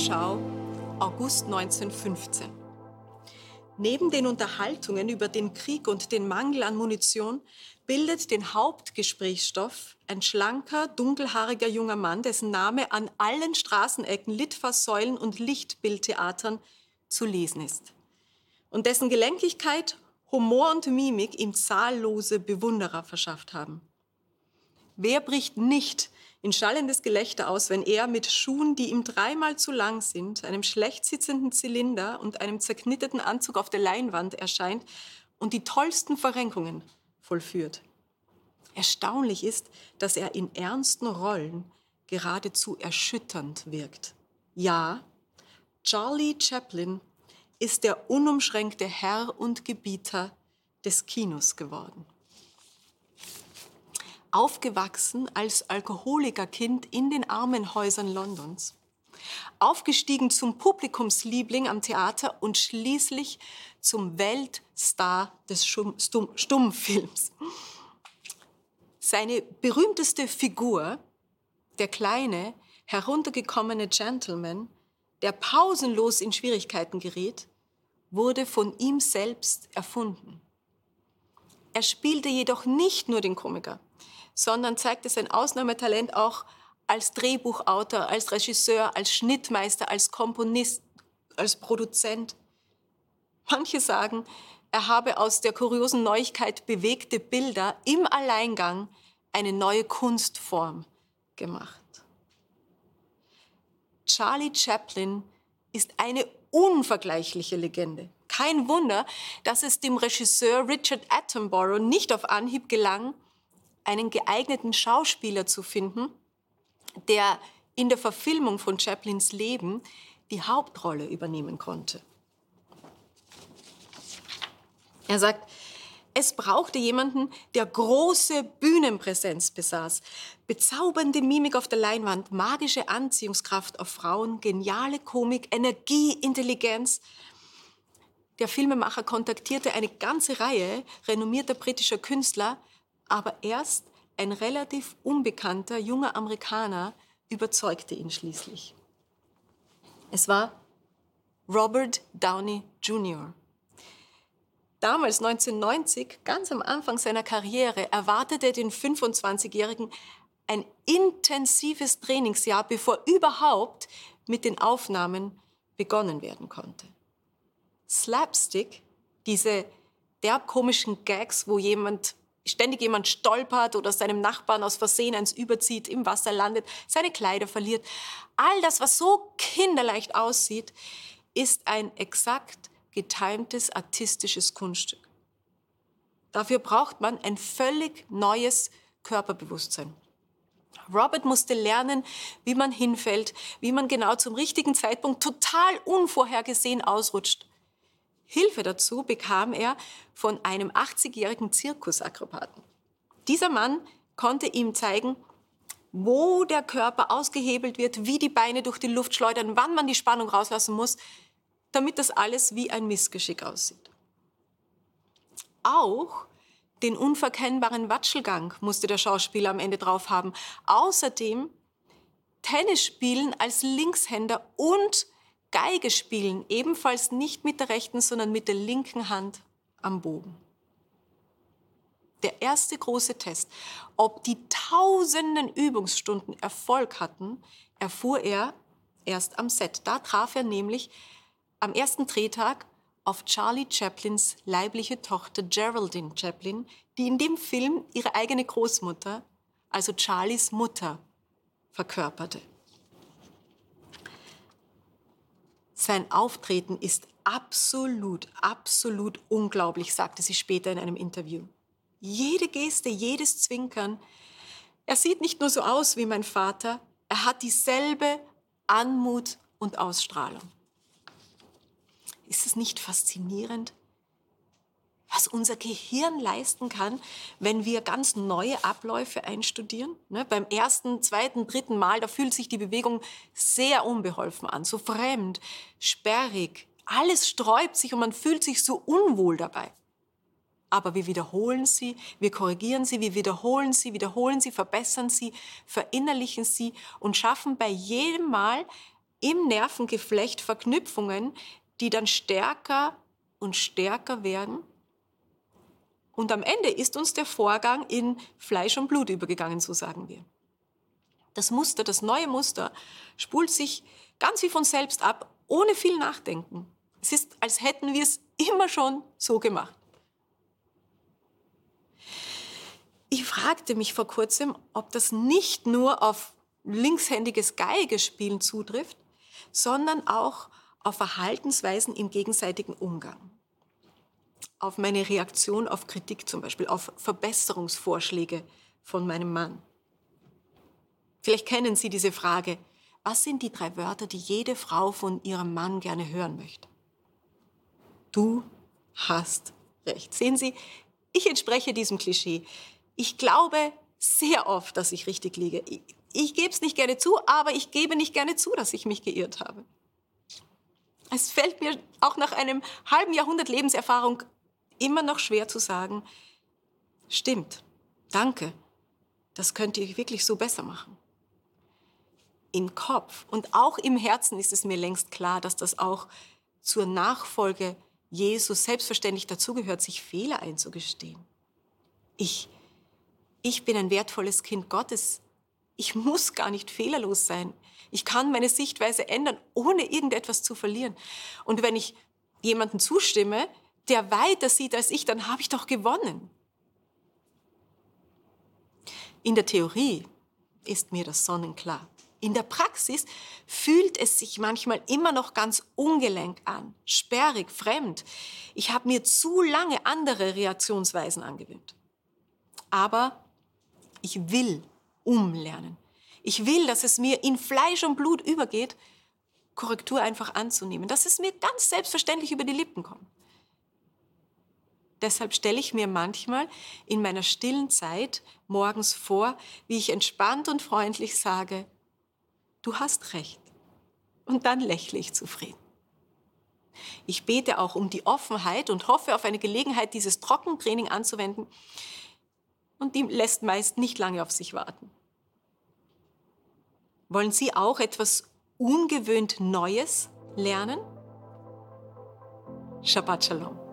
Wochenschau, August 1915. Neben den Unterhaltungen über den Krieg und den Mangel an Munition bildet den Hauptgesprächsstoff ein schlanker, dunkelhaariger junger Mann, dessen Name an allen Straßenecken, Litfaßsäulen und Lichtbildtheatern zu lesen ist. Und dessen Gelenkigkeit, Humor und Mimik ihm zahllose Bewunderer verschafft haben. Wer bricht nicht in schallendes Gelächter aus, wenn er mit Schuhen, die ihm dreimal zu lang sind, einem schlecht sitzenden Zylinder und einem zerknitteten Anzug auf der Leinwand erscheint und die tollsten Verrenkungen vollführt. Erstaunlich ist, dass er in ernsten Rollen geradezu erschütternd wirkt. Ja, Charlie Chaplin ist der unumschränkte Herr und Gebieter des Kinos geworden aufgewachsen als Alkoholikerkind in den Armenhäusern Londons, aufgestiegen zum Publikumsliebling am Theater und schließlich zum Weltstar des Stummfilms. Seine berühmteste Figur, der kleine, heruntergekommene Gentleman, der pausenlos in Schwierigkeiten gerät, wurde von ihm selbst erfunden. Er spielte jedoch nicht nur den Komiker sondern zeigte sein Ausnahmetalent auch als Drehbuchautor, als Regisseur, als Schnittmeister, als Komponist, als Produzent. Manche sagen, er habe aus der kuriosen Neuigkeit bewegte Bilder im Alleingang eine neue Kunstform gemacht. Charlie Chaplin ist eine unvergleichliche Legende. Kein Wunder, dass es dem Regisseur Richard Attenborough nicht auf Anhieb gelang, einen geeigneten Schauspieler zu finden, der in der Verfilmung von Chaplins Leben die Hauptrolle übernehmen konnte. Er sagt, es brauchte jemanden, der große Bühnenpräsenz besaß, bezaubernde Mimik auf der Leinwand, magische Anziehungskraft auf Frauen, geniale Komik, Energie, Intelligenz. Der Filmemacher kontaktierte eine ganze Reihe renommierter britischer Künstler, aber erst ein relativ unbekannter junger Amerikaner überzeugte ihn schließlich. Es war Robert Downey Jr. Damals, 1990, ganz am Anfang seiner Karriere, erwartete den 25-Jährigen ein intensives Trainingsjahr, bevor überhaupt mit den Aufnahmen begonnen werden konnte. Slapstick, diese derb komischen Gags, wo jemand ständig jemand stolpert oder seinem Nachbarn aus Versehen eins überzieht, im Wasser landet, seine Kleider verliert. All das, was so kinderleicht aussieht, ist ein exakt getimtes artistisches Kunststück. Dafür braucht man ein völlig neues Körperbewusstsein. Robert musste lernen, wie man hinfällt, wie man genau zum richtigen Zeitpunkt total unvorhergesehen ausrutscht. Hilfe dazu bekam er von einem 80-jährigen Zirkusakrobaten. Dieser Mann konnte ihm zeigen, wo der Körper ausgehebelt wird, wie die Beine durch die Luft schleudern, wann man die Spannung rauslassen muss, damit das alles wie ein Missgeschick aussieht. Auch den unverkennbaren Watschelgang musste der Schauspieler am Ende drauf haben. Außerdem Tennis spielen als Linkshänder und Geige spielen, ebenfalls nicht mit der rechten, sondern mit der linken Hand am Bogen. Der erste große Test, ob die tausenden Übungsstunden Erfolg hatten, erfuhr er erst am Set. Da traf er nämlich am ersten Drehtag auf Charlie Chaplins leibliche Tochter Geraldine Chaplin, die in dem Film ihre eigene Großmutter, also Charlies Mutter, verkörperte. Sein Auftreten ist absolut, absolut unglaublich, sagte sie später in einem Interview. Jede Geste, jedes Zwinkern. Er sieht nicht nur so aus wie mein Vater, er hat dieselbe Anmut und Ausstrahlung. Ist es nicht faszinierend? Was unser Gehirn leisten kann, wenn wir ganz neue Abläufe einstudieren. Ne, beim ersten, zweiten, dritten Mal, da fühlt sich die Bewegung sehr unbeholfen an, so fremd, sperrig. Alles sträubt sich und man fühlt sich so unwohl dabei. Aber wir wiederholen sie, wir korrigieren sie, wir wiederholen sie, wiederholen sie, verbessern sie, verinnerlichen sie und schaffen bei jedem Mal im Nervengeflecht Verknüpfungen, die dann stärker und stärker werden. Und am Ende ist uns der Vorgang in Fleisch und Blut übergegangen, so sagen wir. Das Muster, das neue Muster, spult sich ganz wie von selbst ab, ohne viel Nachdenken. Es ist, als hätten wir es immer schon so gemacht. Ich fragte mich vor kurzem, ob das nicht nur auf linkshändiges Geigespielen zutrifft, sondern auch auf Verhaltensweisen im gegenseitigen Umgang. Auf meine Reaktion auf Kritik zum Beispiel, auf Verbesserungsvorschläge von meinem Mann. Vielleicht kennen Sie diese Frage. Was sind die drei Wörter, die jede Frau von ihrem Mann gerne hören möchte? Du hast recht. Sehen Sie, ich entspreche diesem Klischee. Ich glaube sehr oft, dass ich richtig liege. Ich, ich gebe es nicht gerne zu, aber ich gebe nicht gerne zu, dass ich mich geirrt habe. Es fällt mir auch nach einem halben Jahrhundert Lebenserfahrung immer noch schwer zu sagen, stimmt, danke, das könnt ihr wirklich so besser machen. Im Kopf und auch im Herzen ist es mir längst klar, dass das auch zur Nachfolge Jesus selbstverständlich dazugehört, sich Fehler einzugestehen. Ich, ich bin ein wertvolles Kind Gottes. Ich muss gar nicht fehlerlos sein. Ich kann meine Sichtweise ändern, ohne irgendetwas zu verlieren. Und wenn ich jemanden zustimme, der weiter sieht als ich, dann habe ich doch gewonnen. In der Theorie ist mir das sonnenklar. In der Praxis fühlt es sich manchmal immer noch ganz ungelenk an, sperrig, fremd. Ich habe mir zu lange andere Reaktionsweisen angewöhnt. Aber ich will umlernen. Ich will, dass es mir in Fleisch und Blut übergeht, Korrektur einfach anzunehmen, dass es mir ganz selbstverständlich über die Lippen kommt. Deshalb stelle ich mir manchmal in meiner stillen Zeit morgens vor, wie ich entspannt und freundlich sage, du hast recht. Und dann lächle ich zufrieden. Ich bete auch um die Offenheit und hoffe auf eine Gelegenheit, dieses Trockentraining anzuwenden. Und die lässt meist nicht lange auf sich warten. Wollen Sie auch etwas ungewöhnt Neues lernen? Shabbat Shalom.